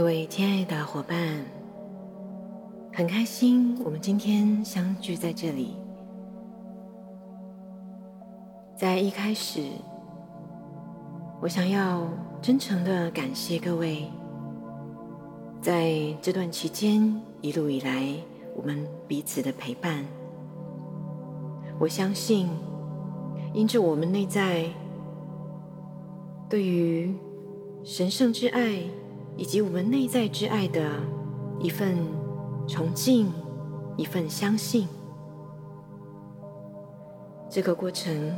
各位亲爱的伙伴，很开心我们今天相聚在这里。在一开始，我想要真诚的感谢各位，在这段期间一路以来我们彼此的陪伴。我相信，因着我们内在对于神圣之爱。以及我们内在之爱的一份崇敬，一份相信，这个过程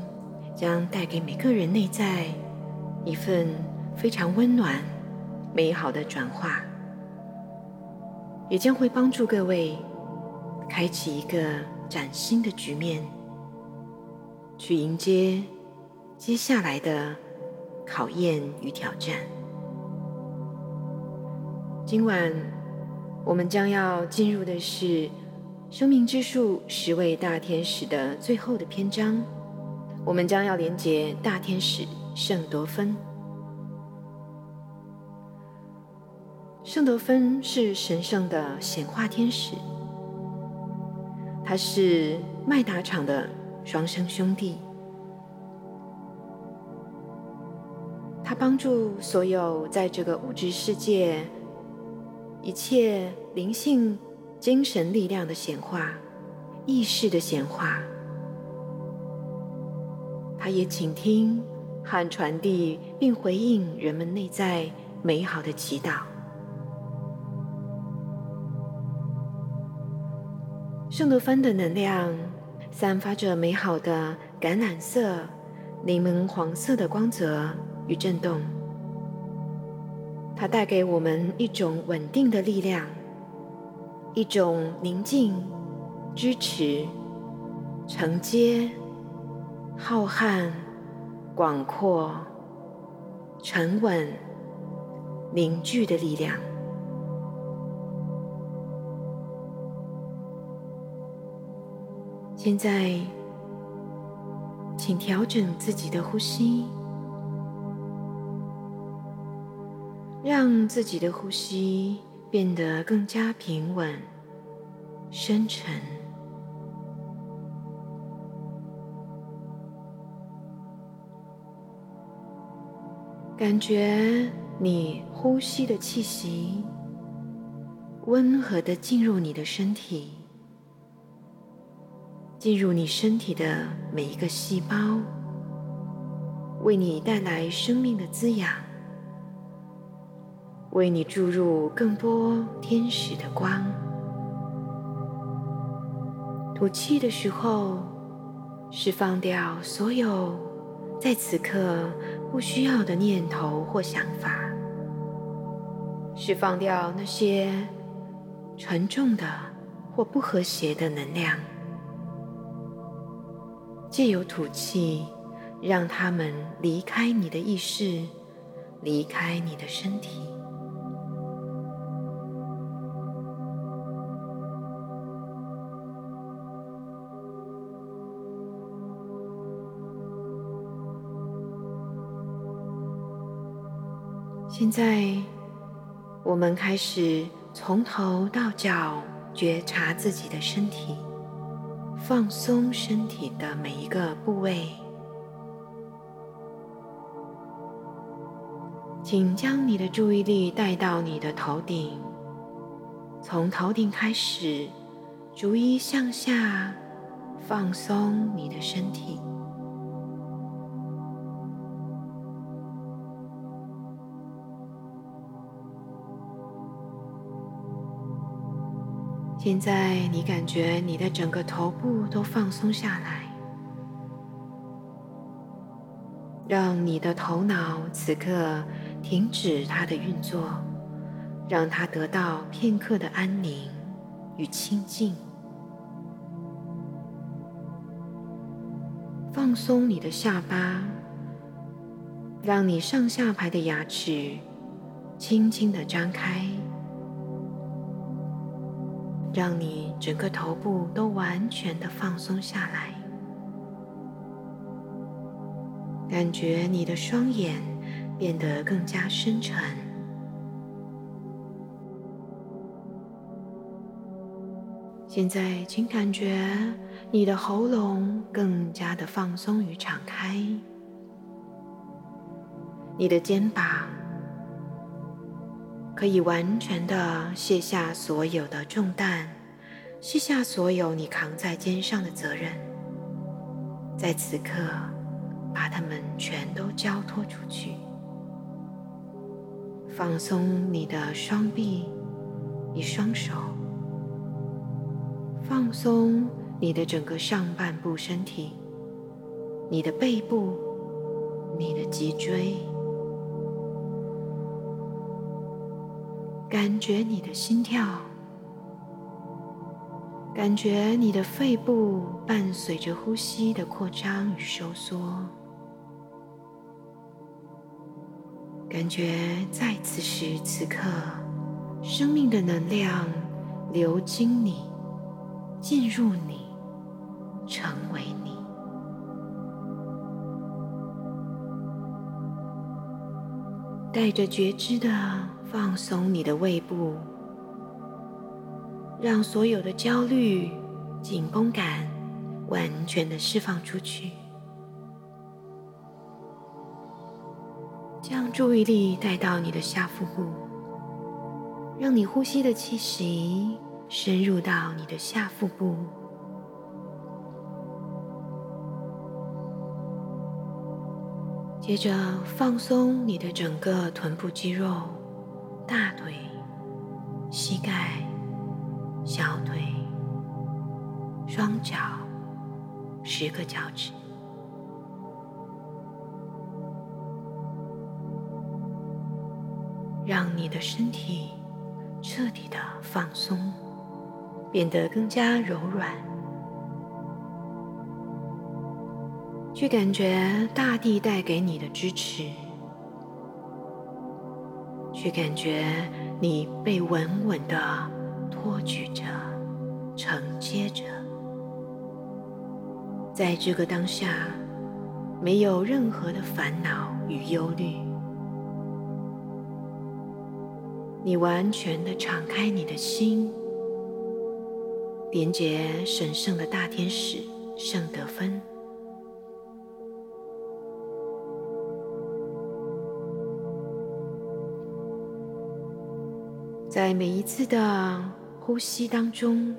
将带给每个人内在一份非常温暖、美好的转化，也将会帮助各位开启一个崭新的局面，去迎接接下来的考验与挑战。今晚我们将要进入的是生命之树十位大天使的最后的篇章。我们将要连接大天使圣多芬。圣多芬是神圣的显化天使，他是麦达场的双生兄弟，他帮助所有在这个物质世界。一切灵性、精神力量的显化、意识的显化，他也倾听和传递，并回应人们内在美好的祈祷。圣多芬的能量散发着美好的橄榄色、柠檬黄色的光泽与震动。它带给我们一种稳定的力量，一种宁静、支持、承接、浩瀚、广阔、沉稳、凝聚的力量。现在，请调整自己的呼吸。让自己的呼吸变得更加平稳、深沉，感觉你呼吸的气息温和的进入你的身体，进入你身体的每一个细胞，为你带来生命的滋养。为你注入更多天使的光。吐气的时候，释放掉所有在此刻不需要的念头或想法，释放掉那些沉重的或不和谐的能量。借由吐气，让他们离开你的意识，离开你的身体。现在，我们开始从头到脚觉察自己的身体，放松身体的每一个部位。请将你的注意力带到你的头顶，从头顶开始，逐一向下放松你的身体。现在，你感觉你的整个头部都放松下来，让你的头脑此刻停止它的运作，让它得到片刻的安宁与清静。放松你的下巴，让你上下排的牙齿轻轻的张开。让你整个头部都完全的放松下来。感觉你的双眼变得更加深沉。现在请感觉你的喉咙更加的放松与敞开。你的肩膀可以完全的卸下所有的重担，卸下所有你扛在肩上的责任，在此刻把它们全都交托出去，放松你的双臂，你双手。放松你的整个上半部身体，你的背部，你的脊椎，感觉你的心跳，感觉你的肺部伴随着呼吸的扩张与收缩，感觉在此时此刻，生命的能量流经你。进入你，成为你，带着觉知的放松你的胃部，让所有的焦虑、紧绷感完全的释放出去。将注意力带到你的下腹部，让你呼吸的气息。深入到你的下腹部，接着放松你的整个臀部肌肉、大腿、膝盖、小腿、双脚、十个脚趾，让你的身体彻底的放松。变得更加柔软，去感觉大地带给你的支持，去感觉你被稳稳的托举着、承接着，在这个当下，没有任何的烦恼与忧虑，你完全的敞开你的心。连接神圣的大天使圣德芬，在每一次的呼吸当中，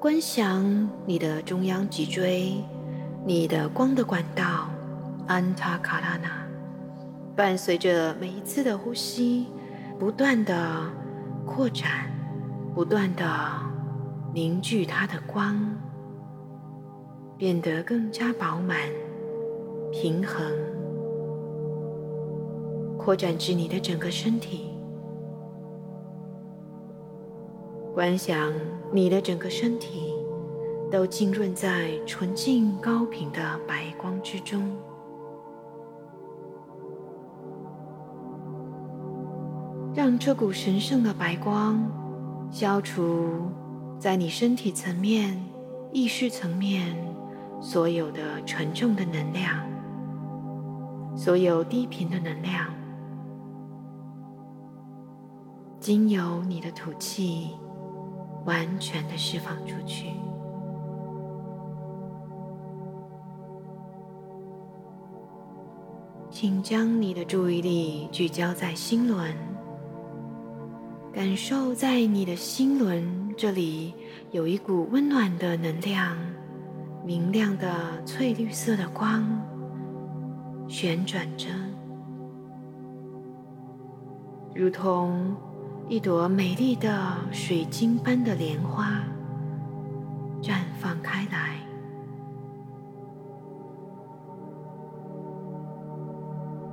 观想你的中央脊椎，你的光的管道安塔卡拉纳，伴随着每一次的呼吸，不断的扩展，不断的。凝聚它的光，变得更加饱满、平衡，扩展至你的整个身体。观想你的整个身体都浸润在纯净高频的白光之中，让这股神圣的白光消除。在你身体层面、意识层面，所有的沉重的能量，所有低频的能量，经由你的吐气，完全的释放出去。请将你的注意力聚焦在心轮，感受在你的心轮。这里有一股温暖的能量，明亮的翠绿色的光旋转着，如同一朵美丽的水晶般的莲花绽放开来。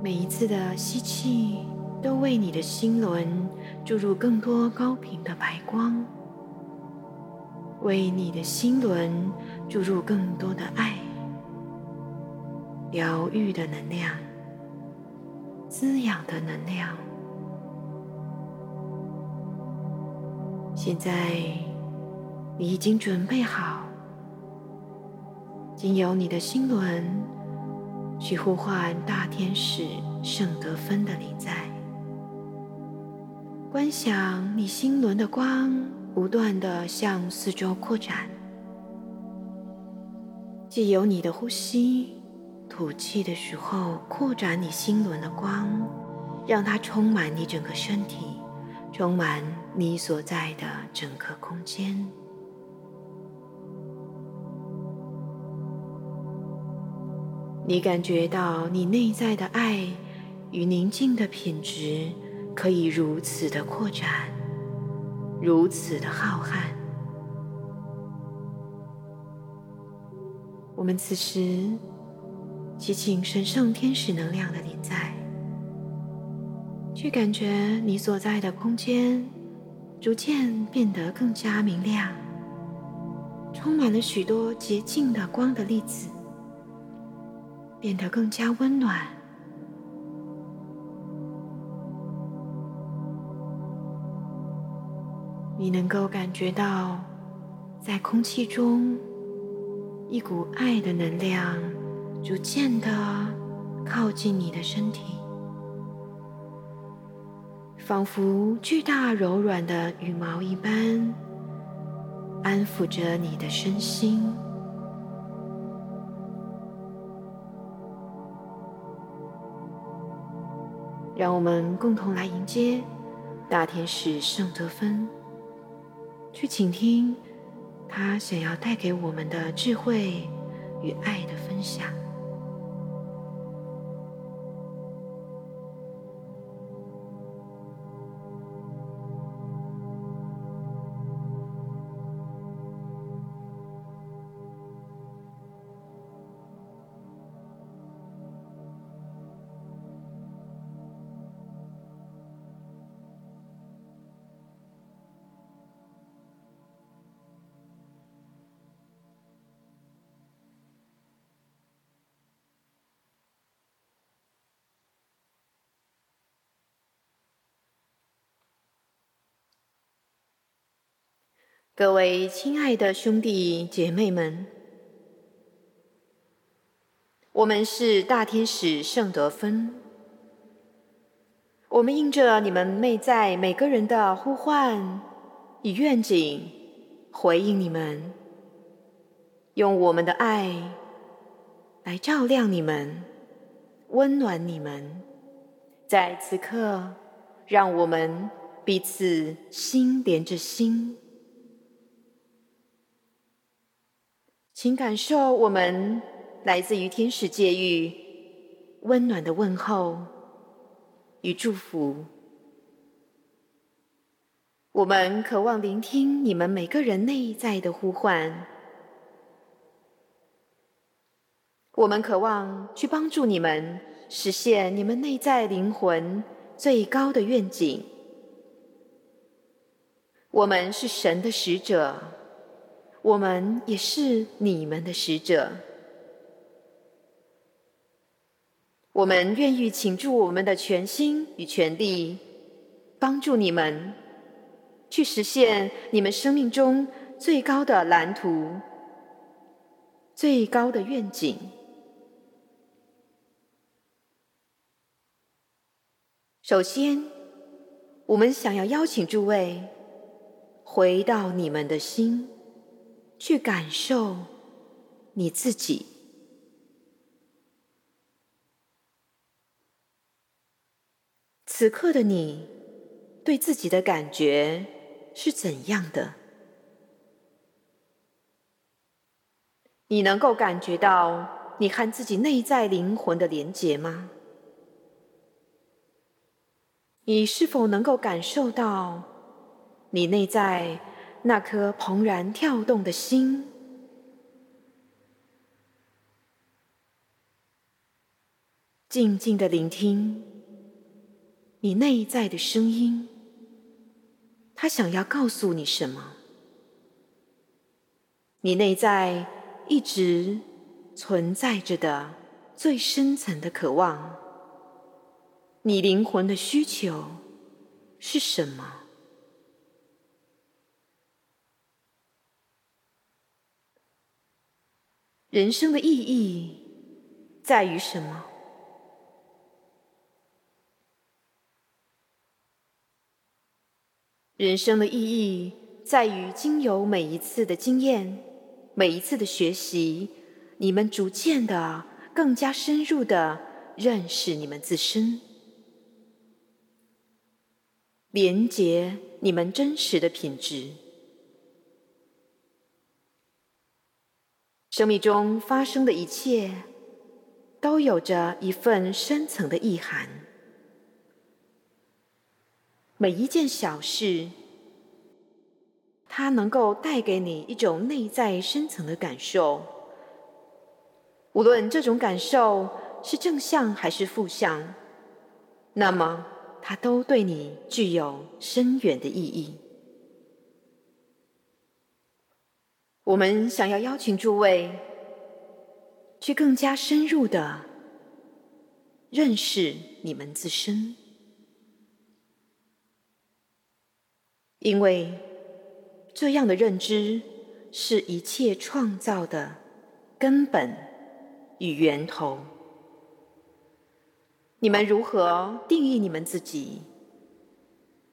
每一次的吸气，都为你的心轮注入更多高频的白光。为你的心轮注入更多的爱、疗愈的能量、滋养的能量。现在，你已经准备好，经由你的心轮去呼唤大天使圣德芬的临在，观想你心轮的光。不断的向四周扩展，既由你的呼吸、吐气的时候扩展你心轮的光，让它充满你整个身体，充满你所在的整个空间。你感觉到你内在的爱与宁静的品质可以如此的扩展，如此的浩瀚。我们此时祈请神圣天使能量的临在，去感觉你所在的空间逐渐变得更加明亮，充满了许多洁净的光的粒子。变得更加温暖。你能够感觉到，在空气中，一股爱的能量逐渐的靠近你的身体，仿佛巨大柔软的羽毛一般，安抚着你的身心。让我们共同来迎接大天使圣德芬，去倾听他想要带给我们的智慧与爱的分享。各位亲爱的兄弟姐妹们，我们是大天使圣德芬，我们应着你们内在每个人的呼唤，与愿景回应你们，用我们的爱来照亮你们，温暖你们。在此刻，让我们彼此心连着心。请感受我们来自于天使界域温暖的问候与祝福。我们渴望聆听你们每个人内在的呼唤。我们渴望去帮助你们实现你们内在灵魂最高的愿景。我们是神的使者。我们也是你们的使者，我们愿意倾注我们的全心与全力，帮助你们去实现你们生命中最高的蓝图、最高的愿景。首先，我们想要邀请诸位回到你们的心。去感受你自己，此刻的你对自己的感觉是怎样的？你能够感觉到你和自己内在灵魂的连结吗？你是否能够感受到你内在？那颗怦然跳动的心，静静的聆听你内在的声音，他想要告诉你什么？你内在一直存在着的最深层的渴望，你灵魂的需求是什么？人生的意义在于什么？人生的意义在于经由每一次的经验、每一次的学习，你们逐渐的、更加深入的认识你们自身，连接你们真实的品质。生命中发生的一切，都有着一份深层的意涵。每一件小事。它能够带给你一种内在深层的感受，无论这种感受是正向还是负向，那么它都对你具有深远的意义。我们想要邀请诸位去更加深入的认识你们自身，因为。这样的认知是一切创造的根本与源头。你们如何定义你们自己，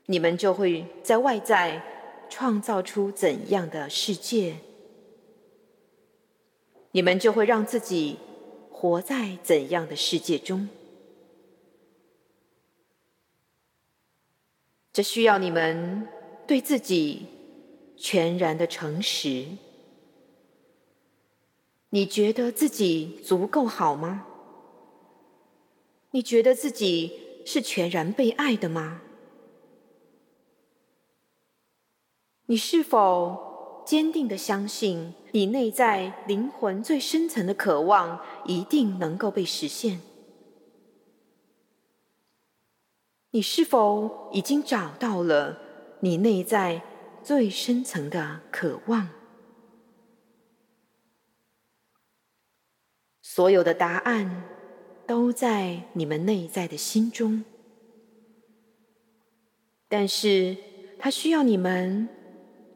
你们就会在外在创造出怎样的世界，你们就会让自己活在怎样的世界中。这需要你们对自己。全然的诚实，你觉得自己足够好吗？你觉得自己是全然被爱的吗？你是否坚定的相信，你内在灵魂最深层的渴望一定能够被实现？你是否已经找到了你内在？最深层的渴望，所有的答案都在你们内在的心中，但是它需要你们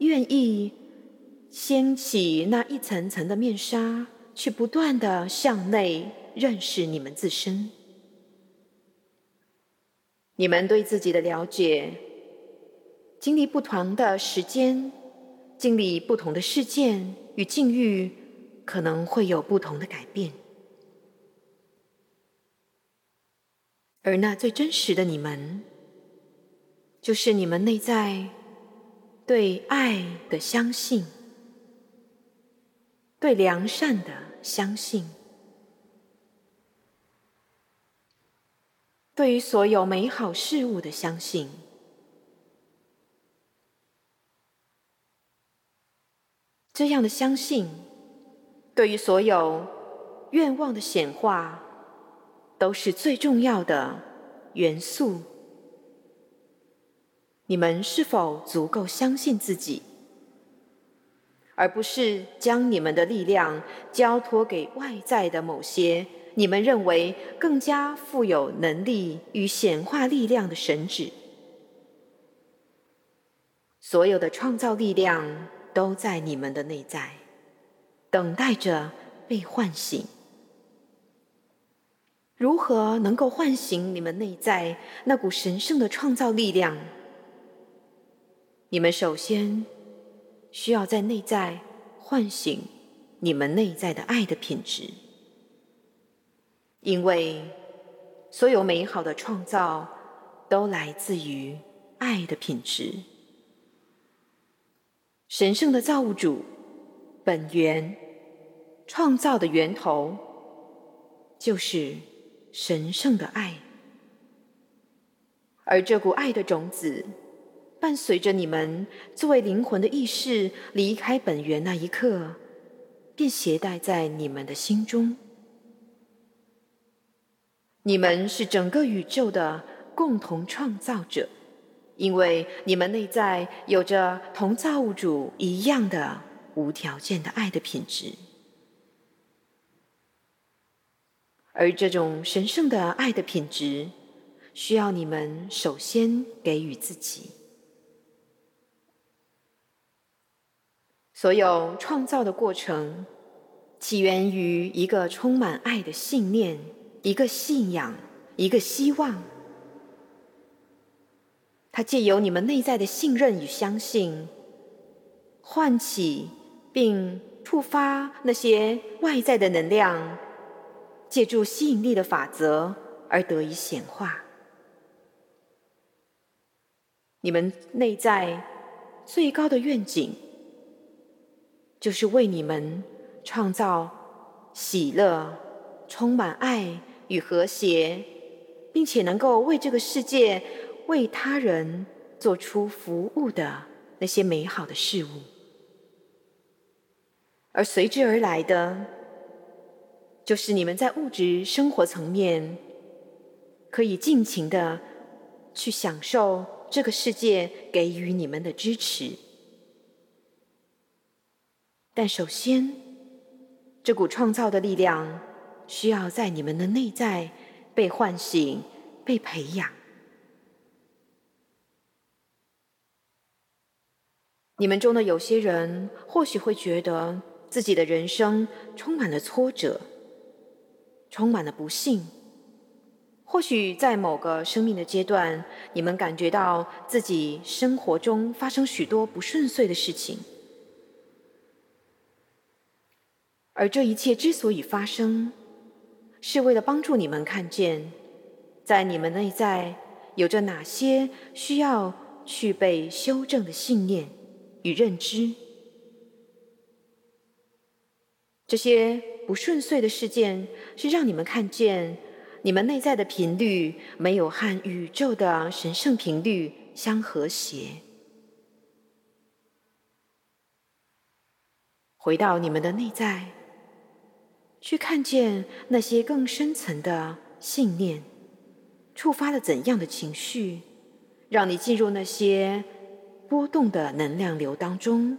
愿意掀起那一层层的面纱，去不断的向内认识你们自身，你们对自己的了解。经历不同的时间，经历不同的事件与境遇，可能会有不同的改变。而那最真实的你们，就是你们内在对爱的相信，对良善的相信，对于所有美好事物的相信。这样的相信，对于所有愿望的显化，都是最重要的元素。你们是否足够相信自己，而不是将你们的力量交托给外在的某些你们认为更加富有能力与显化力量的神旨？所有的创造力量。都在你们的内在，等待着被唤醒。如何能够唤醒你们内在那股神圣的创造力量？你们首先需要在内在唤醒你们内在的爱的品质，因为所有美好的创造都来自于爱的品质。神圣的造物主，本源创造的源头，就是神圣的爱。而这股爱的种子，伴随着你们作为灵魂的意识离开本源那一刻，便携带在你们的心中。你们是整个宇宙的共同创造者。因为你们内在有着同造物主一样的无条件的爱的品质，而这种神圣的爱的品质，需要你们首先给予自己。所有创造的过程，起源于一个充满爱的信念，一个信仰，一个希望。它借由你们内在的信任与相信，唤起并触发那些外在的能量，借助吸引力的法则而得以显化。你们内在最高的愿景，就是为你们创造喜乐、充满爱与和谐，并且能够为这个世界、为他人做出服务的那些美好的事物。而随之而来的，就是你们在物质生活层面可以尽情的去享受。这个世界给予你们的支持，但首先，这股创造的力量需要在你们的内在被唤醒、被培养。你们中的有些人或许会觉得自己的人生充满了挫折，充满了不幸。或许在某个生命的阶段，你们感觉到自己生活中发生许多不顺遂的事情，而这一切之所以发生，是为了帮助你们看见，在你们内在有着哪些需要去被修正的信念与认知。这些不顺遂的事件，是让你们看见。你们内在的频率没有和宇宙的神圣频率相和谐。回到你们的内在，去看见那些更深层的信念，触发了怎样的情绪，让你进入那些波动的能量流当中，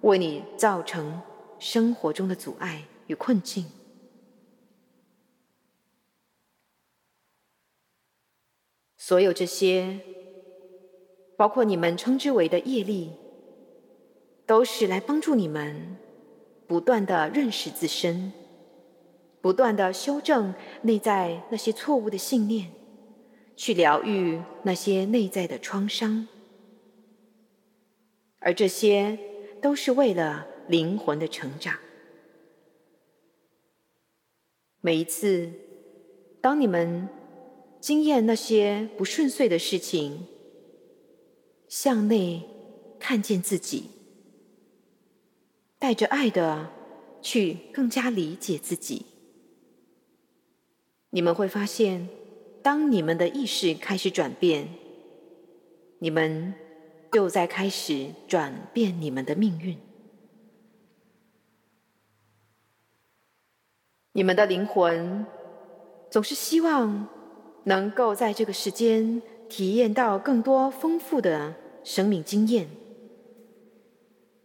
为你造成生活中的阻碍与困境。所有这些，包括你们称之为的业力，都是来帮助你们不断的认识自身，不断的修正内在那些错误的信念，去疗愈那些内在的创伤，而这些都是为了灵魂的成长。每一次，当你们。经验那些不顺遂的事情，向内看见自己，带着爱的去更加理解自己。你们会发现，当你们的意识开始转变，你们就在开始转变你们的命运。你们的灵魂总是希望。能够在这个时间体验到更多丰富的生命经验，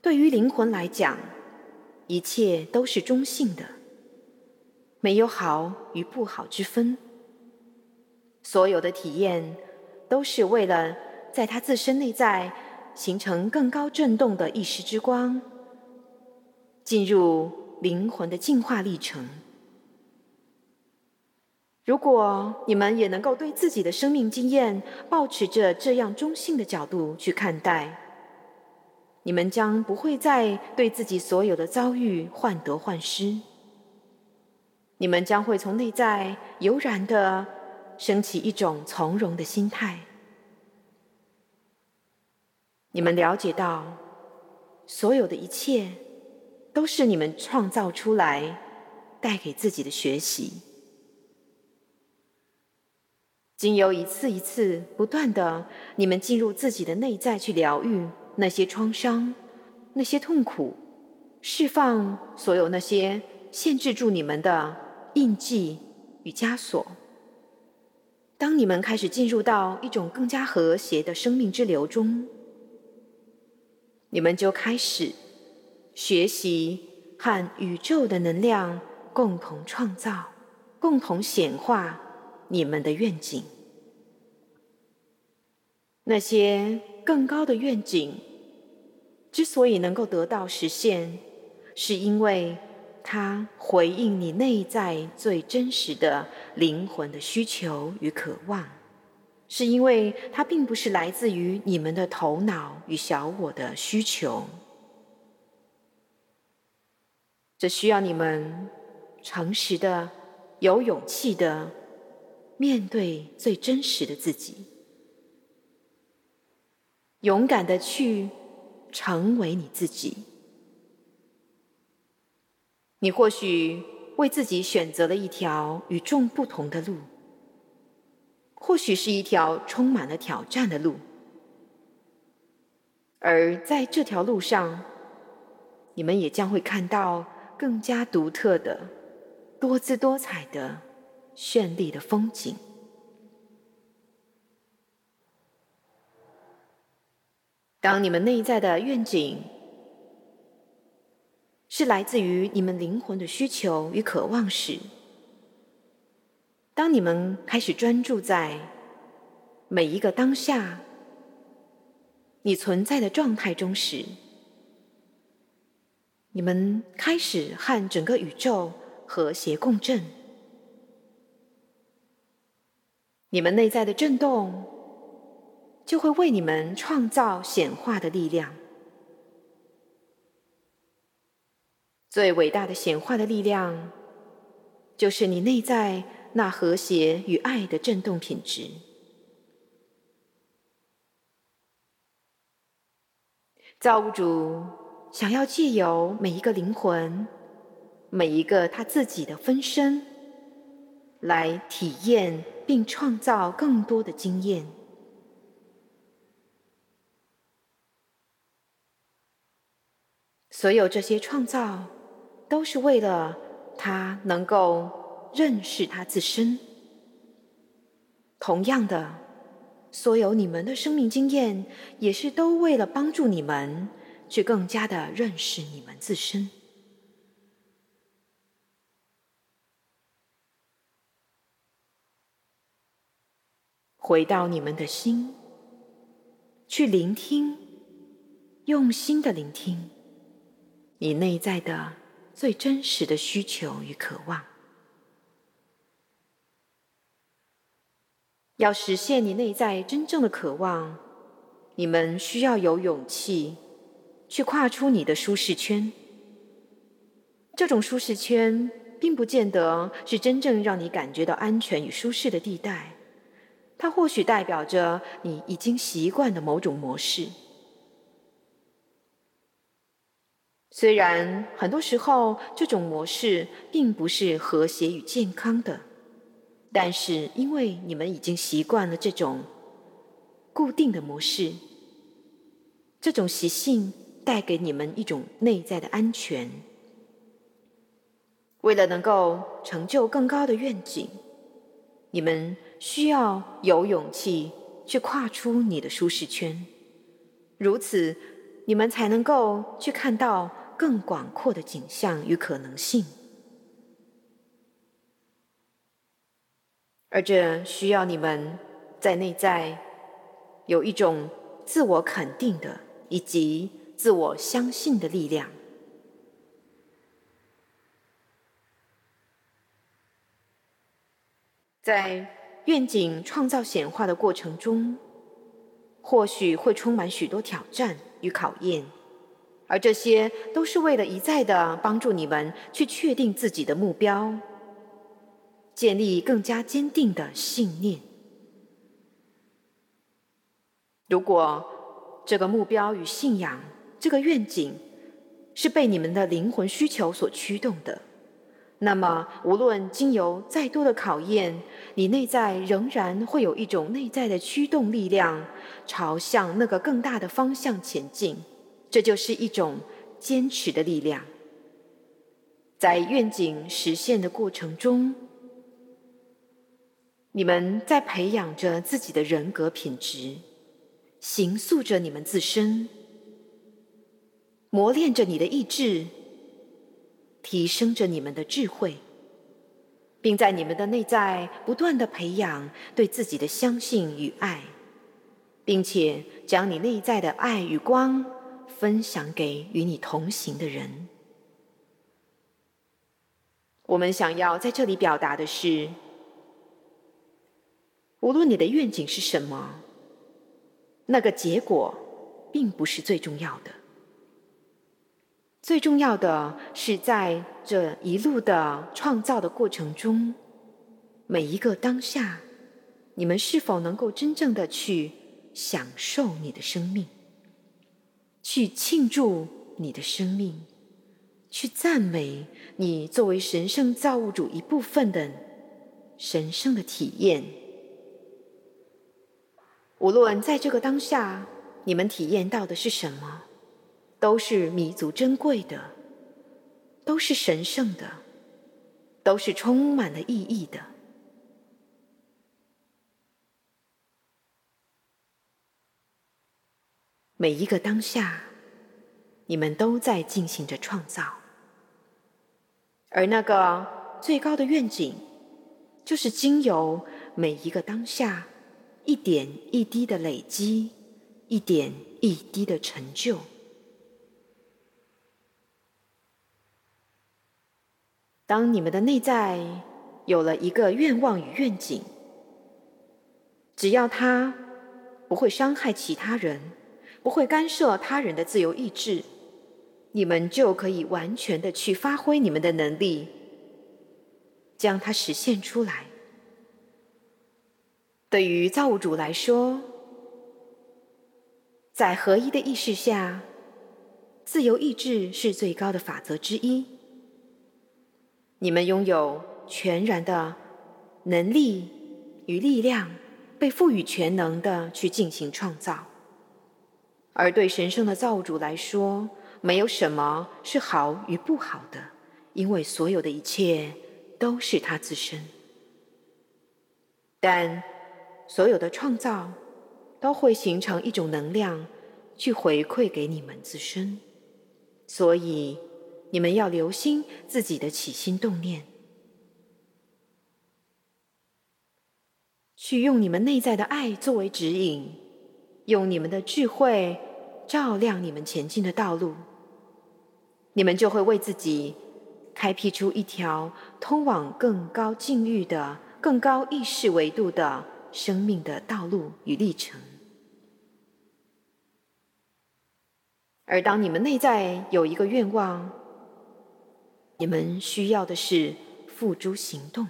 对于灵魂来讲，一切都是中性的，没有好与不好之分。所有的体验都是为了在他自身内在形成更高振动的意识之光，进入灵魂的进化历程。如果你们也能够对自己的生命经验保持着这样中性的角度去看待，你们将不会再对自己所有的遭遇患得患失。你们将会从内在悠然的升起一种从容的心态。你们了解到，所有的一切都是你们创造出来，带给自己的学习。经由一次一次不断的，你们进入自己的内在去疗愈那些创伤、那些痛苦，释放所有那些限制住你们的印记与枷锁。当你们开始进入到一种更加和谐的生命之流中，你们就开始学习和宇宙的能量共同创造、共同显化。你们的愿景，那些更高的愿景，之所以能够得到实现，是因为它回应你内在最真实的灵魂的需求与渴望，是因为它并不是来自于你们的头脑与小我的需求，这需要你们诚实的、有勇气的面对最真实的自己，勇敢的去成为你自己。你或许为自己选择了一条与众不同的路，或许是一条充满了挑战的路，而在这条路上，你们也将会看到。更加独特的、多姿多彩的、绚丽的风景。当你们内在的愿景是来自于你们灵魂的需求与渴望时，当你们开始专注在每一个当下你存在的状态中时，你们开始和整个宇宙和谐共振，你们内在的震动就会为你们创造显化的力量。最伟大的显化的力量，就是你内在那和谐与爱的振动品质。造物主。想要借由每一个灵魂，每一个他自己的分身，来体验并创造更多的经验。所有这些创造，都是为了他能够认识他自身。同样的，所有你们的生命经验，也是都为了帮助你们。去更加的认识你们自身，回到你们的心，去聆听，用心的聆听你内在的最真实的需求与渴望。要实现你内在真正的渴望，你们需要有勇气。去跨出你的舒适圈，这种舒适圈并不见得是真正让你感觉到安全与舒适的地带，它或许代表着你已经习惯的某种模式。虽然很多时候这种模式并不是和谐与健康的，但是因为你们已经习惯了这种固定的模式，这种习性。带给你们一种内在的安全。为了能够成就更高的愿景，你们需要有勇气去跨出你的舒适圈，如此，你们才能够去看到更广阔的景象与可能性。而这需要你们在内在有一种自我肯定的以及。自我相信的力量，在愿景创造显化的过程中，或许会充满许多挑战与考验，而这些都是为了一再的帮助你们去确定自己的目标，建立更加坚定的信念。如果这个目标与信仰，这个愿景是被你们的灵魂需求所驱动的，那么无论经由再多的考验，你内在仍然会有一种内在的驱动力量，朝向那个更大的方向前进。这就是一种坚持的力量。在愿景实现的过程中，你们在培养着自己的人格品质，形塑着你们自身。磨练着你的意志，提升着你们的智慧，并在你们的内在不断的培养对自己的相信与爱，并且将你内在的爱与光分享给与你同行的人。我们想要在这里表达的是，无论你的愿景是什么，那个结果并不是最重要的。最重要的是在这一路的创造的过程中，每一个当下，你们是否能够真正的去享受你的生命，去庆祝你的生命，去赞美你作为神圣造物主一部分的神圣的体验？无论在这个当下，你们体验到的是什么，都是弥足珍贵的，都是神圣的，都是充满了意义的。每一个当下，你们都在进行着创造，而那个最高的愿景，就是经由每一个当下。一点一滴的累积，一点一滴的成就。当你们的内在有了一个愿望与愿景，只要它不会伤害其他人，不会干涉他人的自由意志，你们就可以完全的去发挥你们的能力，将它实现出来。对于造物主来说，在合一的意识下，自由意志是最高的法则之一。你们拥有全然的能力与力量，被赋予全能的去进行创造。而对神圣的造物主来说，没有什么是好与不好的，因为所有的一切都是他自身。但所有的创造都会形成一种能量，去回馈给你们自身。所以，你们要留心自己的起心动念，去用你们内在的爱作为指引，用你们的智慧照亮你们前进的道路。你们就会为自己开辟出一条通往更高境遇的、更高意识维度的。生命的道路与历程，而当你们内在有一个愿望，你们需要的是付诸行动。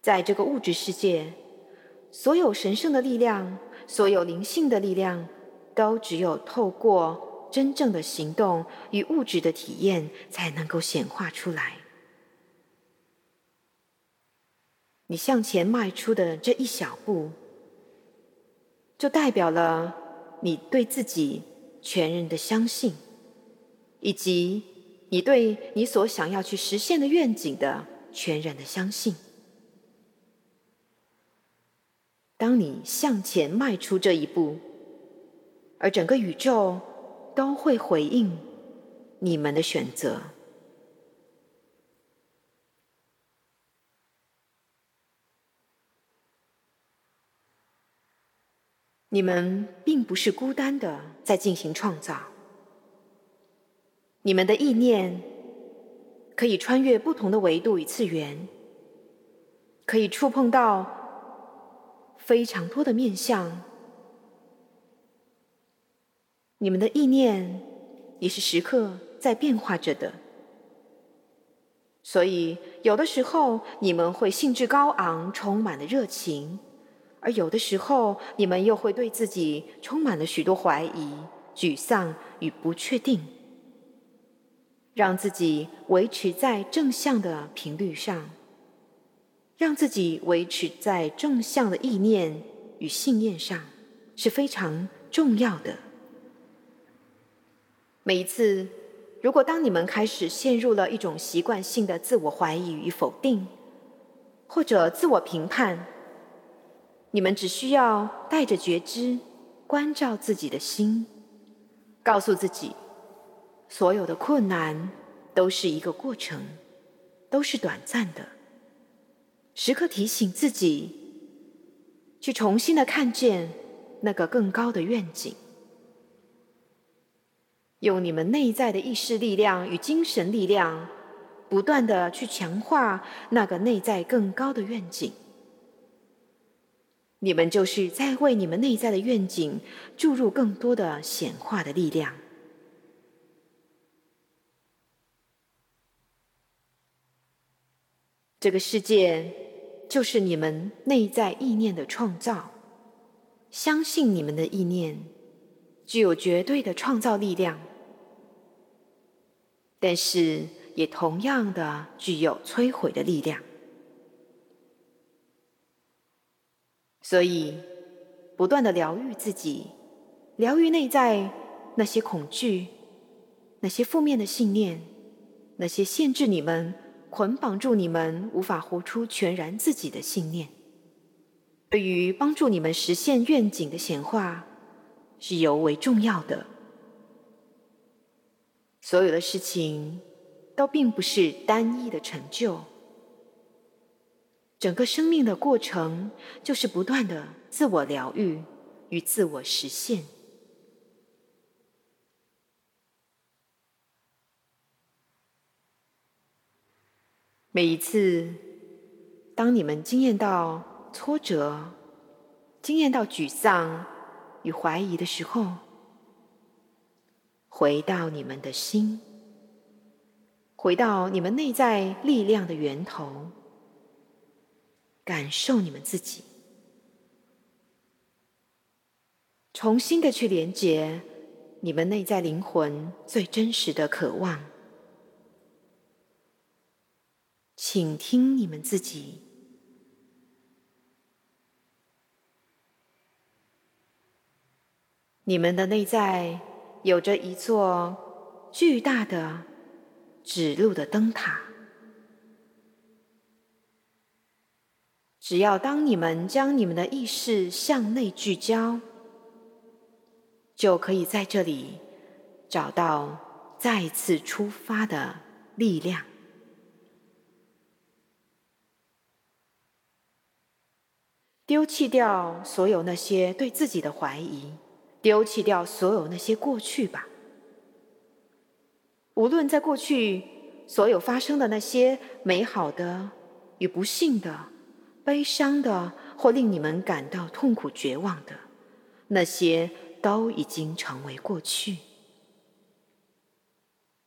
在这个物质世界，所有神圣的力量，所有灵性的力量，都只有透过真正的行动与物质的体验，才能够显化出来。你向前迈出的这一小步，就代表了你对自己全人的相信，以及你对你所想要去实现的愿景的全然的相信。当你向前迈出这一步，而整个宇宙都会回应你们的选择。你们并不是孤单的在进行创造，你们的意念可以穿越不同的维度与次元，可以触碰到非常多的面相。你们的意念也是时刻在变化着的，所以有的时候你们会兴致高昂，充满了热情。而有的时候，你们又会对自己充满了许多怀疑、沮丧与不确定。让自己维持在正向的频率上，让自己维持在正向的意念与信念上，是非常重要的。每一次，如果当你们开始陷入了一种习惯性的自我怀疑与否定，或者自我评判，你们只需要带着觉知，关照自己的心，告诉自己，所有的困难都是一个过程，都是短暂的。时刻提醒自己去重新的看见那个更高的愿景。用你们内在的意识力量与精神力量不断的去强化那个内在更高的愿景。你们就是在为你们内在的愿景注入更多的显化的力量。这个世界就是你们内在意念的创造。相信你们的意念具有绝对的创造力量，但是也同样的具有摧毁的力量。所以，不断的疗愈自己，疗愈内在那些恐惧、那些负面的信念、那些限制你们、捆绑住你们无法活出全然自己的信念。对于帮助你们实现愿景的显化，是尤为重要的。所有的事情都并不是单一的成就，整个生命的过程就是不断的自我疗愈与自我实现。每一次，当你们经验到。挫折、经验到沮丧与怀疑的时候，回到你们的心，回到你们内在力量的源头，感受你们自己，重新的去连接你们内在灵魂最真实的渴望，请听你们自己。你们的内在有着一座巨大的指路的灯塔。只要当你们将你们的意识向内聚焦，就可以在这里找到再次出发的力量。丢弃掉所有那些对自己的怀疑。丢弃掉所有那些过去吧。无论在过去所有发生的那些美好的与不幸的、悲伤的或令你们感到痛苦绝望的，那些都已经成为过去。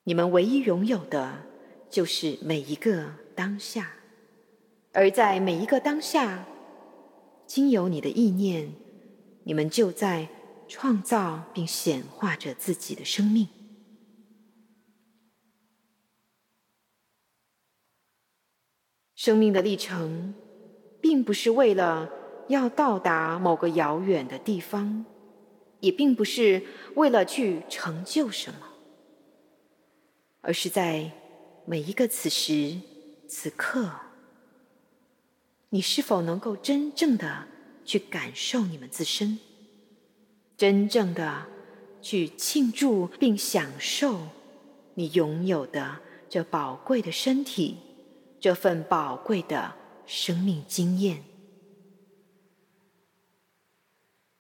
你们唯一拥有的，就是每一个当下。而在每一个当下，经由你的意念，你们就在。创造并显化着自己的生命。生命的历程，并不是为了要到达某个遥远的地方，也并不是为了去成就什么，而是在每一个此时此刻，你是否能够真正的去感受你们自身？真正的去庆祝并享受你拥有的这宝贵的身体，这份宝贵的生命经验。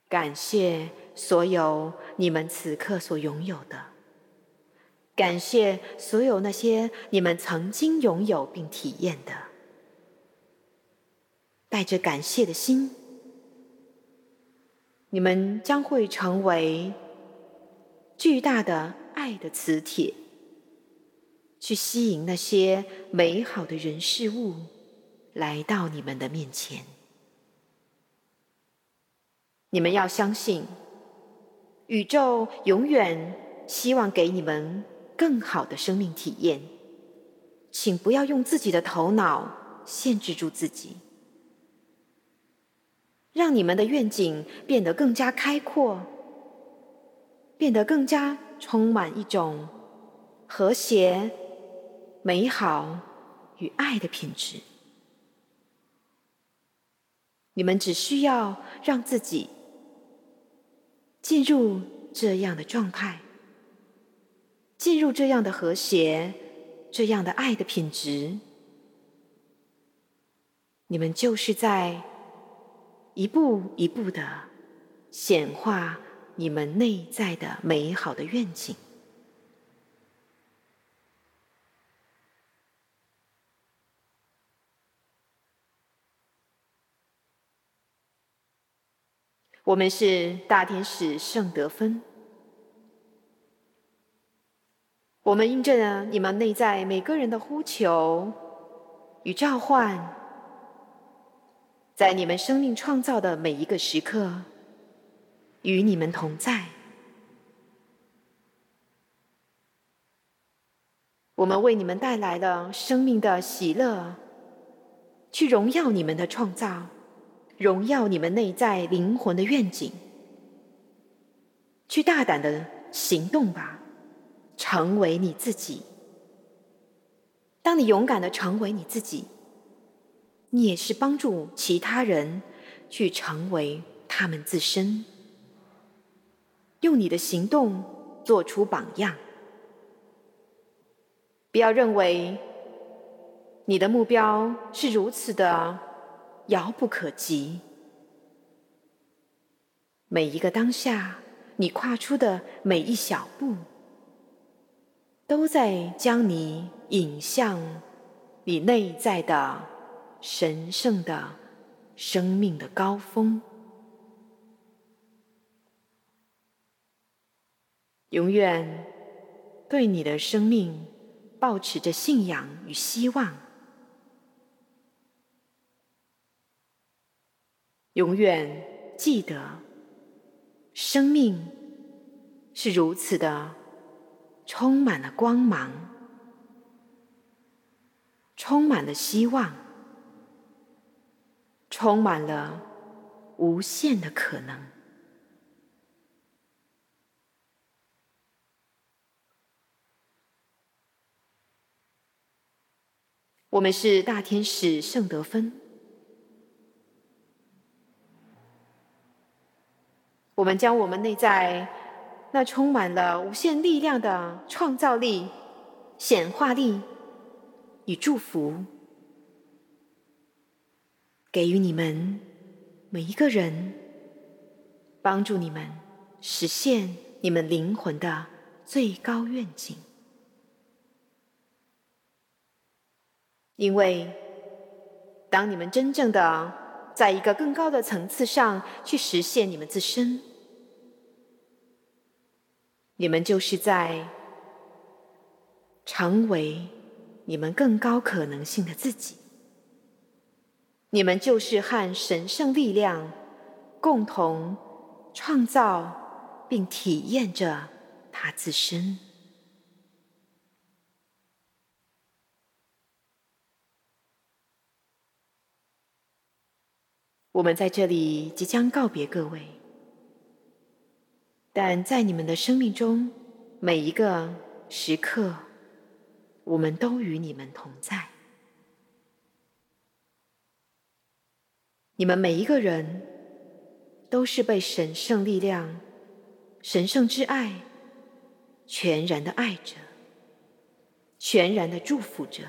感谢所有你们此刻所拥有的，感谢所有那些你们曾经拥有并体验的，带着感谢的心。你们将会成为巨大的爱的磁铁，去吸引那些美好的人事物来到你们的面前。你们要相信，宇宙永远希望给你们更好的生命体验。请不要用自己的头脑限制住自己。让你们的愿景变得更加开阔，变得更加充满一种和谐、美好与爱的品质。你们只需要让自己进入这样的状态，进入这样的和谐、这样的爱的品质，你们就是在。一步一步的显化你们内在的美好的愿景。我们是大天使圣德芬，我们印证了你们内在每个人的呼求，与召唤，在你们生命创造的每一个时刻，与你们同在。我们为你们带来了生命的喜乐，去荣耀你们的创造，荣耀你们内在灵魂的愿景。去大胆的行动吧，成为你自己。当你勇敢的成为你自己，你也是帮助其他人去成为他们自身，用你的行动做出榜样。不要认为你的目标是如此的遥不可及。每一个当下，你跨出的每一小步，都在将你引向你内在的神圣的生命的高峰。永远对你的生命。保持着信仰与希望，永远记得，生命是如此的充满了光芒，充满了希望，充满了无限的可能。我们是大天使圣德芬，我们将我们内在那充满了无限力量的创造力、显化力与祝福，给予你们每一个人，帮助你们实现你们灵魂的最高愿景。因为，当你们真正的在一个更高的层次上去实现你们自身，你们就是在成为你们更高可能性的自己。你们就是和神圣力量共同创造并体验着它自身。我们在这里即将告别各位，但在你们的生命中每一个时刻，我们都与你们同在。你们每一个人都是被神圣力量、神圣之爱全然的爱着，全然的祝福着。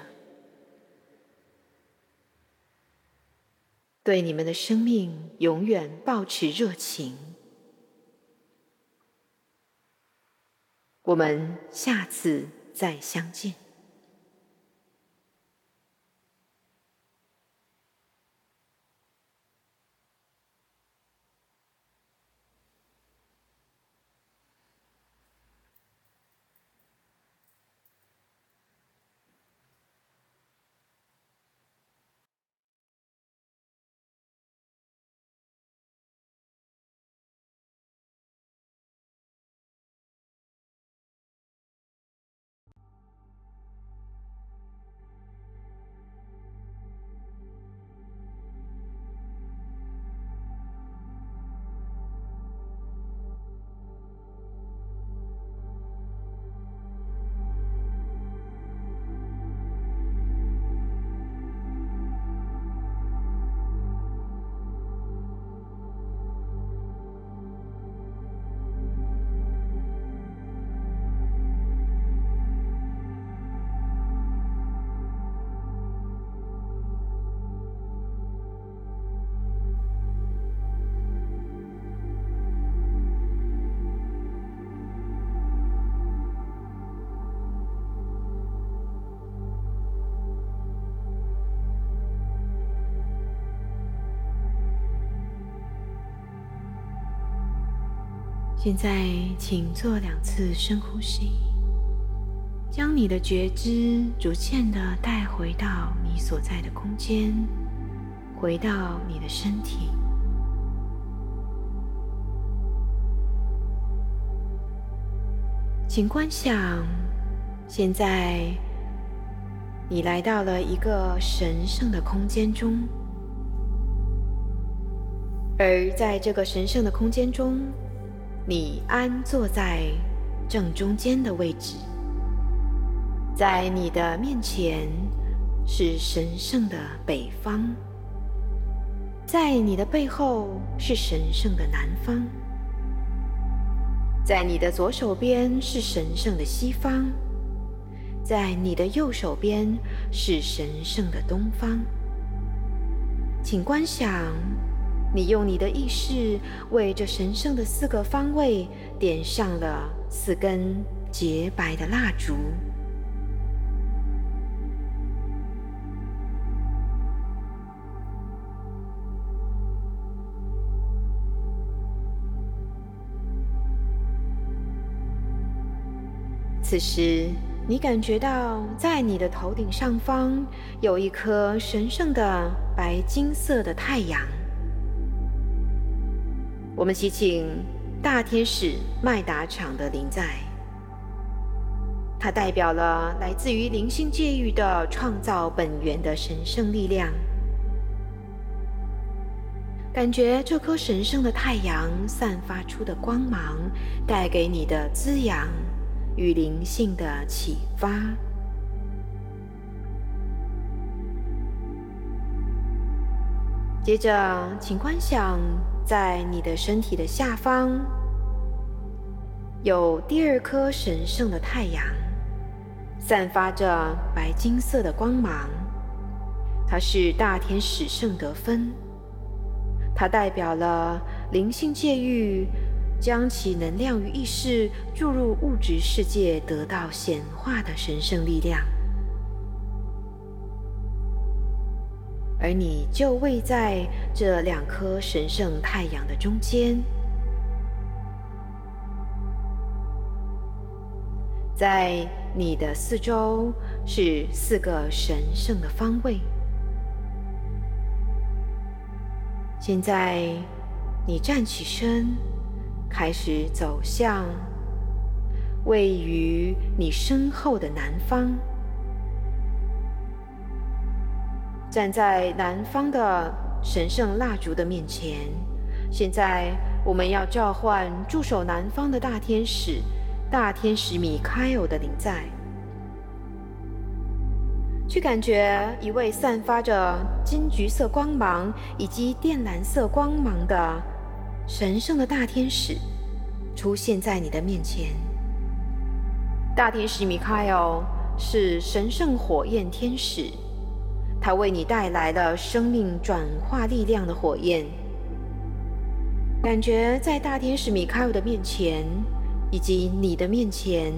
对你们的生命永远保持热情。我们下次再相见。现在，请做两次深呼吸，将你的觉知逐渐的带回到你所在的空间，回到你的身体。请观想，现在你来到了一个神圣的空间中，而在这个神圣的空间中，你安坐在正中间的位置，在你的面前是神圣的北方，在你的背后是神圣的南方。在你的左手边是神圣的西方，在你的右手边是神圣的东方。请观想，你用你的意识为这神圣的四个方位点上了四根洁白的蜡烛。此时，你感觉到在你的头顶上方有一颗神圣的白金色的太阳。我们祈请大天使麦达场的灵在，它代表了来自于灵性界域的创造本源的神圣力量。感觉这颗神圣的太阳散发出的光芒带给你的滋养。与灵性的启发。接着，请观想，在你的身体的下方有第二颗神圣的太阳，散发着白金色的光芒。它是大天使圣德芬，它代表了灵性界域。将其能量与意识注入物质世界，得到显化的神圣力量，而你就位在这两颗神圣太阳的中间，在你的四周是四个神圣的方位。现在，你站起身。开始走向位于你身后的南方，站在南方的神圣蜡烛的面前。现在，我们要召唤驻守南方的大天使——大天使米开尔的灵在，去感觉一位散发着金橘色光芒以及靛蓝色光芒的。神圣的大天使出现在你的面前。大天使米开尔是神圣火焰天使，它为你带来了生命转化力量的火焰。感觉在大天使米开尔的面前，以及你的面前，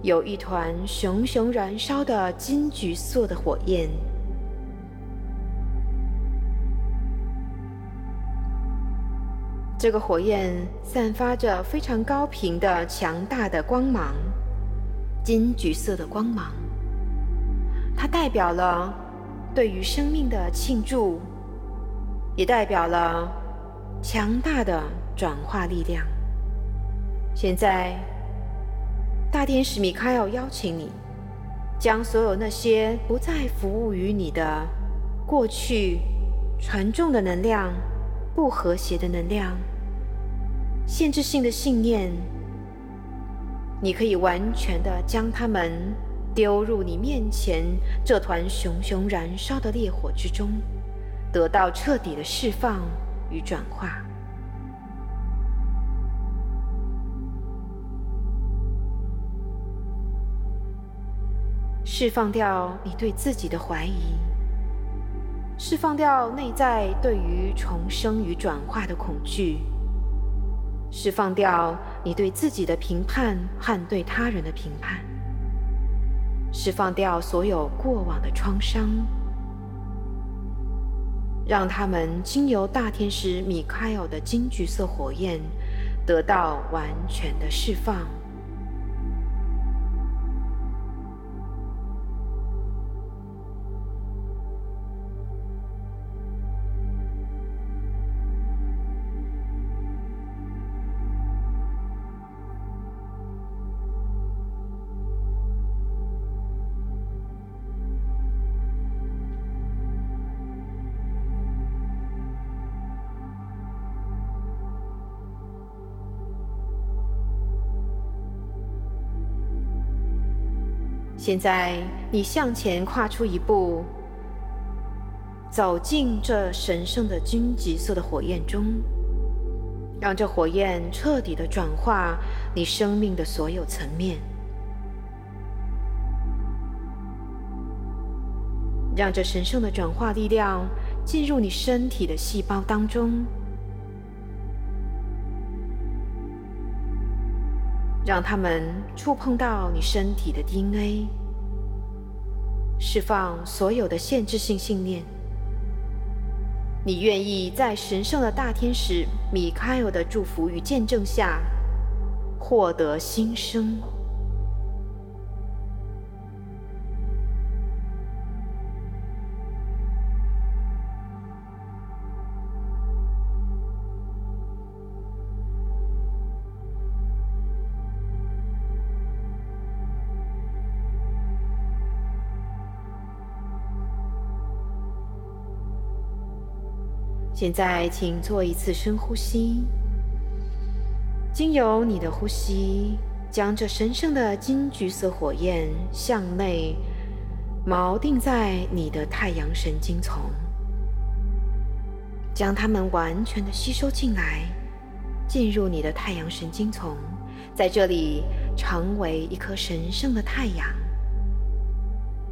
有一团熊熊燃烧的金橘色的火焰。这个火焰散发着非常高频的强大的光芒，金橘色的光芒，它代表了对于生命的庆祝，也代表了强大的转化力量。现在，大天使米开尔邀请你，将所有那些不再服务于你的过去、传重的能量。不和谐的能量，限制性的信念，你可以完全的将它们丢入你面前这团熊熊燃烧的烈火之中，得到彻底的释放与转化，释放掉你对自己的怀疑。释放掉内在对于重生与转化的恐惧，释放掉你对自己的评判和对他人的评判，释放掉所有过往的创伤，让他们经由大天使米开尔的金橘色火焰得到完全的释放。现在，你向前跨出一步，走进这神圣的荆棘色的火焰中，让这火焰彻底的转化你生命的所有层面，让这神圣的转化力量进入你身体的细胞当中。让他们触碰到你身体的 DNA，释放所有的限制性信念。你愿意在神圣的大天使米开尔的祝福与见证下获得新生。现在，请做一次深呼吸。经由你的呼吸，将这神圣的金橘色火焰向内锚定在你的太阳神经丛，将它们完全的吸收进来，进入你的太阳神经丛，在这里成为一颗神圣的太阳，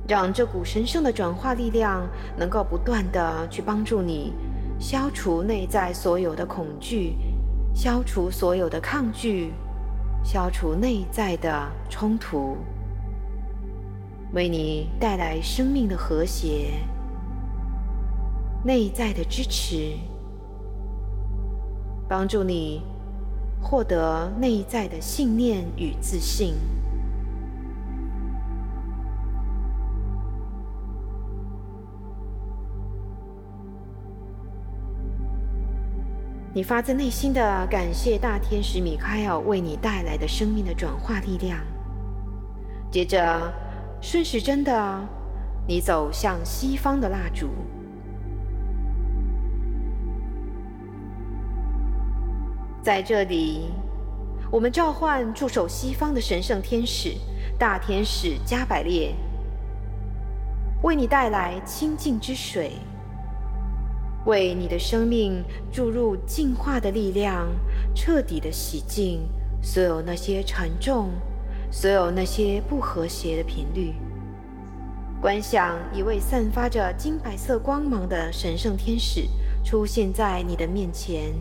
让这股神圣的转化力量能够不断的去帮助你。消除内在所有的恐惧，消除所有的抗拒，消除内在的冲突，为你带来生命的和谐、内在的支持，帮助你获得内在的信念与自信。你发自内心的感谢大天使米开尔为你带来的生命的转化力量。接着，顺时针的，你走向西方的蜡烛，在这里，我们召唤驻守西方的神圣天使大天使加百列，为你带来清净之水。为你的生命注入净化的力量，彻底的洗净所有那些沉重、所有那些不和谐的频率。观想一位散发着金白色光芒的神圣天使出现在你的面前，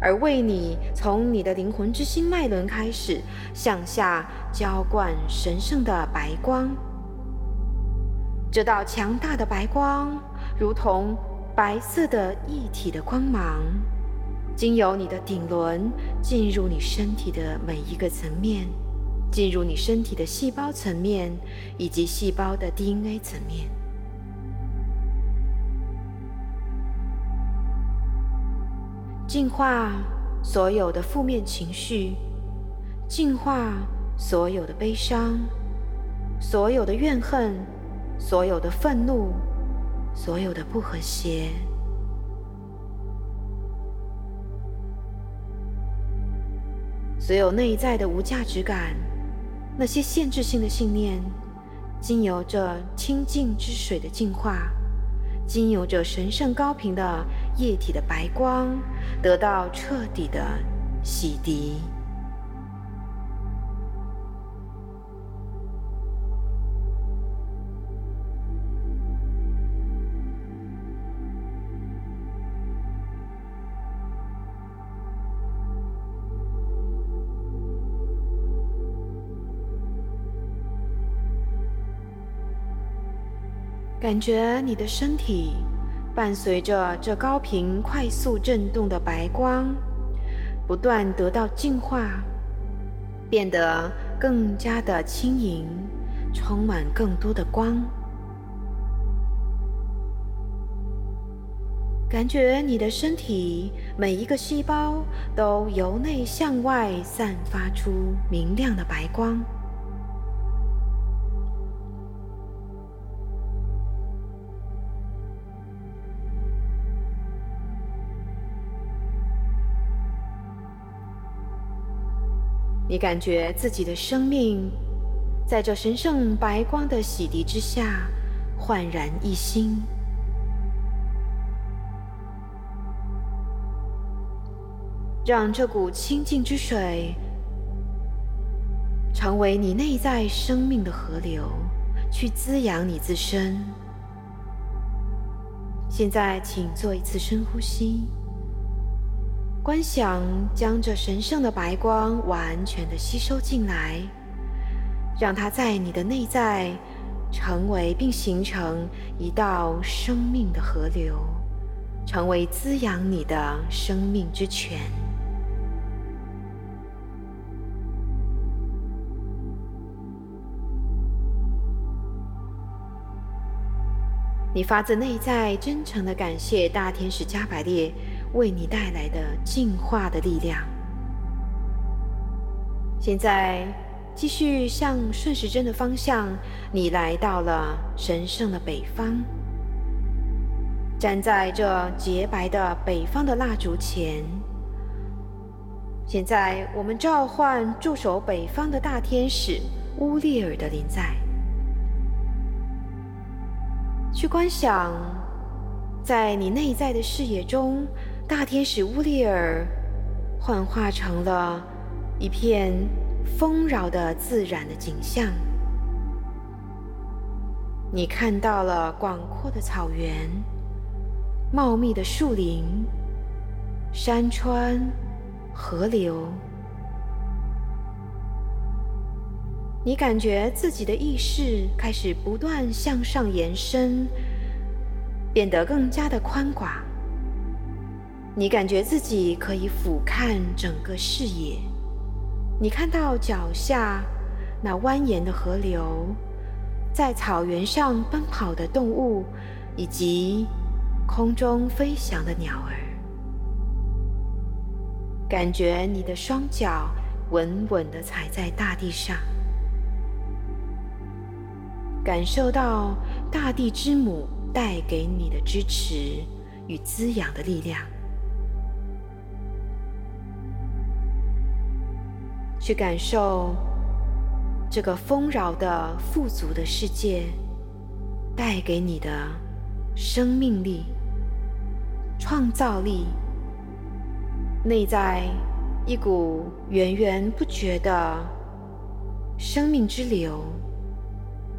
而为你从你的灵魂之心脉轮开始向下浇灌神圣的白光。这道强大的白光，如同。白色的一体的光芒，经由你的顶轮进入你身体的每一个层面，进入你身体的细胞层面以及细胞的 DNA 层面，净化所有的负面情绪，净化所有的悲伤，所有的怨恨，所有的愤怒。所有的不和谐，所有内在的无价值感，那些限制性的信念，经由着清净之水的净化，经由着神圣高频的液体的白光，得到彻底的洗涤。感觉你的身体伴随着这高频、快速震动的白光，不断得到净化，变得更加的轻盈，充满更多的光。感觉你的身体每一个细胞都由内向外散发出明亮的白光。你感觉自己的生命在这神圣白光的洗涤之下，焕然一新。让这股清净之水成为你内在生命的河流，去滋养你自身。现在，请做一次深呼吸，观想将这神圣的白光完全的吸收进来，让它在你的内在成为并形成一道生命的河流，成为滋养你的生命之泉。你发自内在真诚的感谢大天使加百列为你带来的净化的力量。现在继续向顺时针的方向，你来到了神圣的北方，站在这洁白的北方的蜡烛前。现在我们召唤驻守北方的大天使乌列尔的临在。去观想，在你内在的视野中，大天使乌利尔幻化成了一片丰饶的自然的景象。你看到了广阔的草原、茂密的树林、山川、河流。你感觉自己的意识开始不断向上延伸，变得更加的宽广。你感觉自己可以俯瞰整个视野，你看到脚下那蜿蜒的河流，在草原上奔跑的动物，以及空中飞翔的鸟儿。感觉你的双脚稳稳地踩在大地上。感受到大地之母带给你的支持与滋养的力量，去感受这个丰饶的富足的世界带给你的生命力、创造力，内在一股源源不绝的生命之流。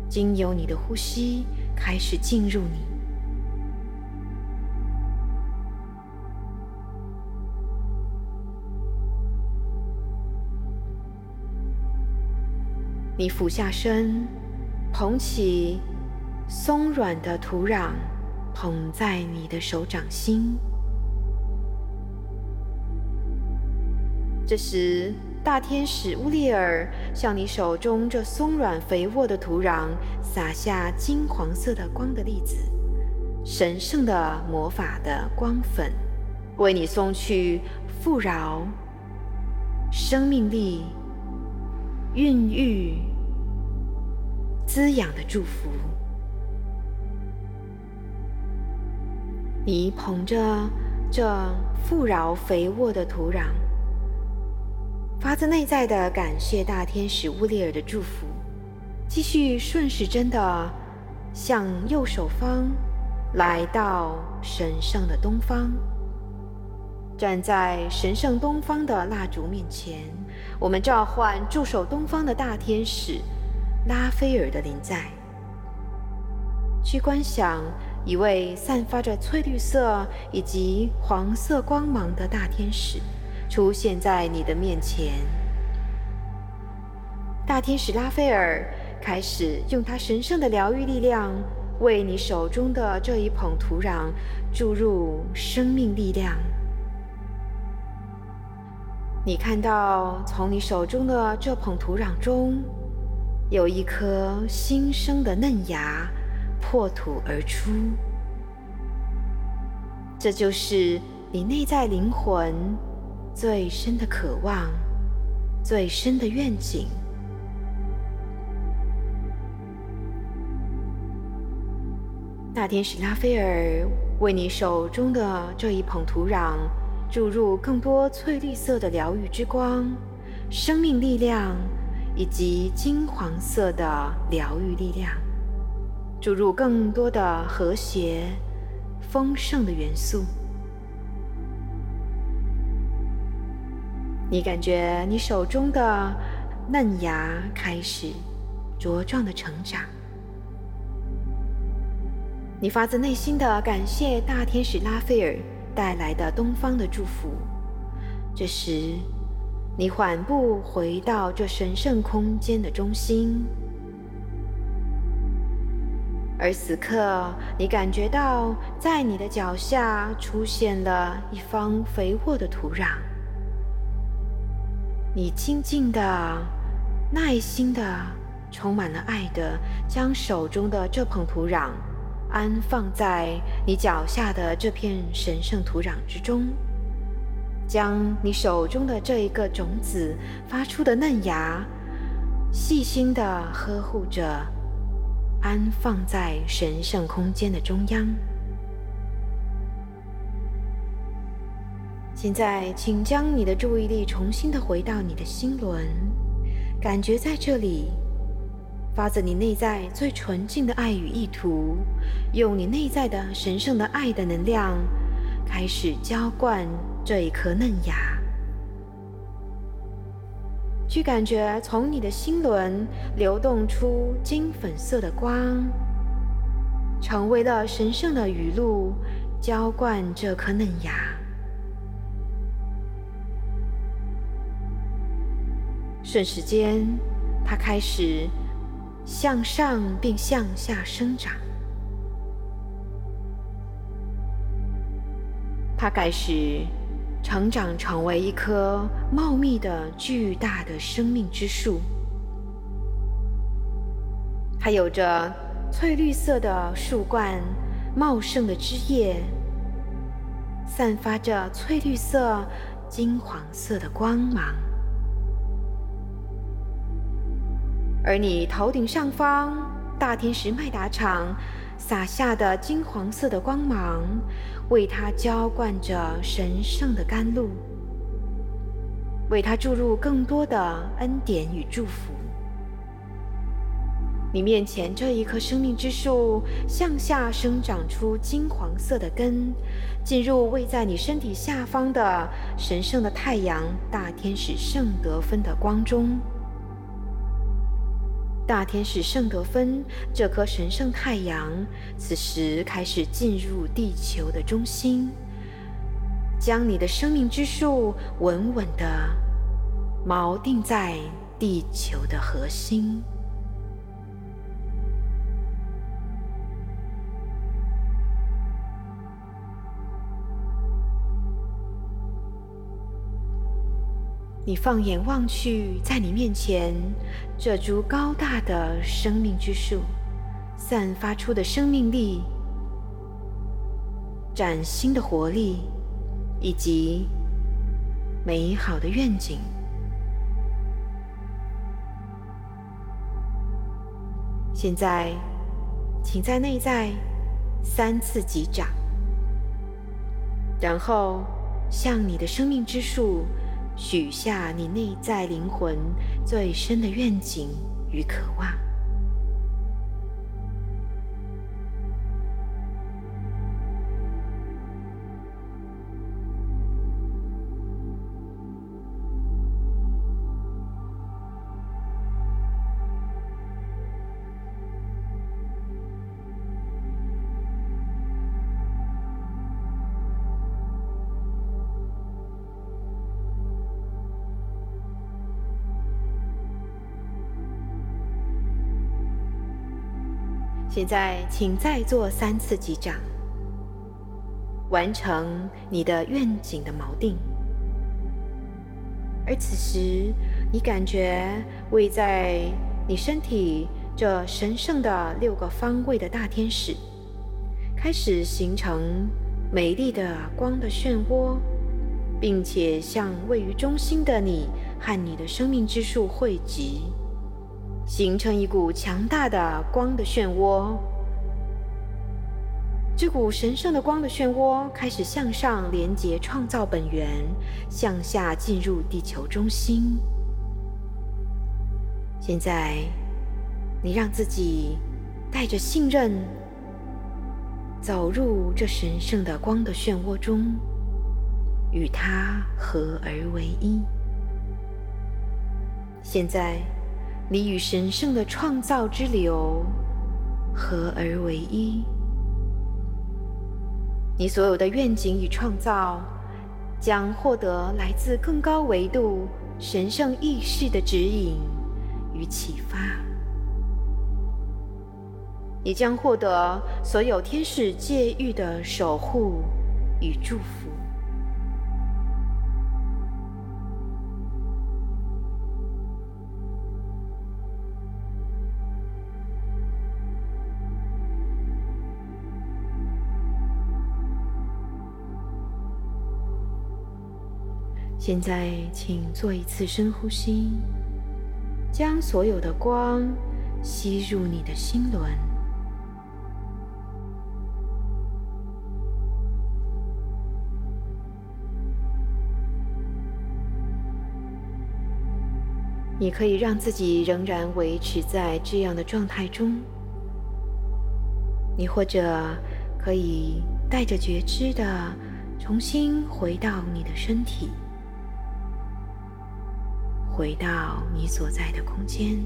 经由你的呼吸开始进入你，你俯下身，捧起松软的土壤，捧在你的手掌心。这时。大天使乌利尔向你手中这松软肥沃的土壤洒下金黄色的光的粒子，神圣的魔法的光粉，为你送去富饶、生命力、孕育、滋养的祝福。你捧着这富饶肥沃的土壤。发自内在的感谢大天使乌列尔的祝福，继续顺时针的向右手方来到神圣的东方，站在神圣东方的蜡烛面前，我们召唤驻守东方的大天使拉斐尔的临在，去观想一位散发着翠绿色以及黄色光芒的大天使。出现在你的面前，大天使拉斐尔开始用他神圣的疗愈力量，为你手中的这一捧土壤注入生命力量。你看到，从你手中的这捧土壤中，有一颗新生的嫩芽破土而出，这就是你内在灵魂。最深的渴望，最深的愿景。大天使拉斐尔为你手中的这一捧土壤注入更多翠绿色的疗愈之光、生命力量以及金黄色的疗愈力量，注入更多的和谐、丰盛的元素。你感觉你手中的嫩芽开始茁壮的成长。你发自内心的感谢大天使拉斐尔带来的东方的祝福。这时，你缓步回到这神圣空间的中心，而此刻，你感觉到在你的脚下出现了一方肥沃的土壤。你静静的、耐心的、充满了爱的，将手中的这捧土壤。安放在你脚下的这片神圣土壤之中，将你手中的这一个种子发出的嫩芽，细心的呵护着，安放在神圣空间的中央。现在，请将你的注意力重新的回到你的心轮，感觉在这里。发自你内在最纯净的爱与意图，用你内在的神圣的爱的能量，开始浇灌这一颗嫩芽，去感觉从你的心轮流动出金粉色的光，成为了神圣的雨露，浇灌这颗嫩芽。瞬时间，它开始。向上并向下生长，它开始成长成为一棵茂密的巨大的生命之树。它有着翠绿色的树冠，茂盛的枝叶，散发着翠绿色、金黄色的光芒。而你头顶上方，大天使麦达场洒下的金黄色的光芒，为它浇灌着神圣的甘露，为它注入更多的恩典与祝福。你面前这一棵生命之树向下生长出金黄色的根，进入位在你身体下方的神圣的太阳大天使圣德芬的光中。大天使圣德芬这颗神圣太阳，此时开始进入地球的中心，将你的生命之树稳稳地锚定在地球的核心。你放眼望去，在你面前，这株高大的生命之树，散发出的生命力、崭新的活力，以及美好的愿景。现在，请在内在三次击掌，然后向你的生命之树。许下你内在灵魂最深的愿景与渴望。现在，请再做三次击掌，完成你的愿景的锚定。而此时，你感觉位在你身体这神圣的六个方位的大天使，开始形成美丽的光的漩涡，并且向位于中心的你和你的生命之树汇集。形成一股强大的光的漩涡，这股神圣的光的漩涡开始向上连接创造本源，向下进入地球中心。现在，你让自己带着信任走入这神圣的光的漩涡中，与它合而为一。现在，你与神圣的创造之流合而为一。你所有的愿景与创造，将获得来自更高维度神圣意识的指引与启发。你将获得所有天使界域的守护与祝福。现在，请做一次深呼吸，将所有的光吸入你的心轮。你可以让自己仍然维持在这样的状态中，你或者可以带着觉知的重新回到你的身体。回到你所在的空间。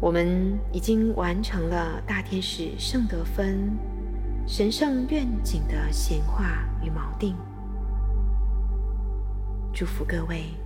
我们已经完成了大天使圣德芬神圣愿景的显化与锚定。祝福各位。